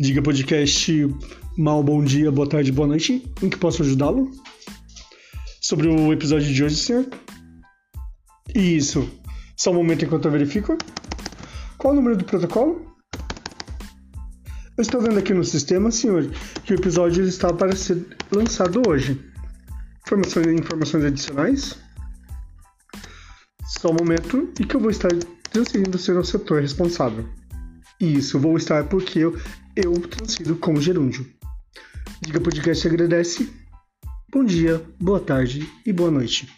Diga podcast mal bom dia, boa tarde, boa noite. Em que posso ajudá-lo? Sobre o episódio de hoje, senhor? Isso. Só um momento enquanto eu verifico. Qual o número do protocolo? Eu estou vendo aqui no sistema, senhor, que o episódio está para ser lançado hoje. Informações, informações adicionais? Só um momento e que eu vou estar transferindo o setor responsável. Isso, vou estar porque eu, eu transfiro como gerúndio. Diga Podcast agradece. Bom dia, boa tarde e boa noite.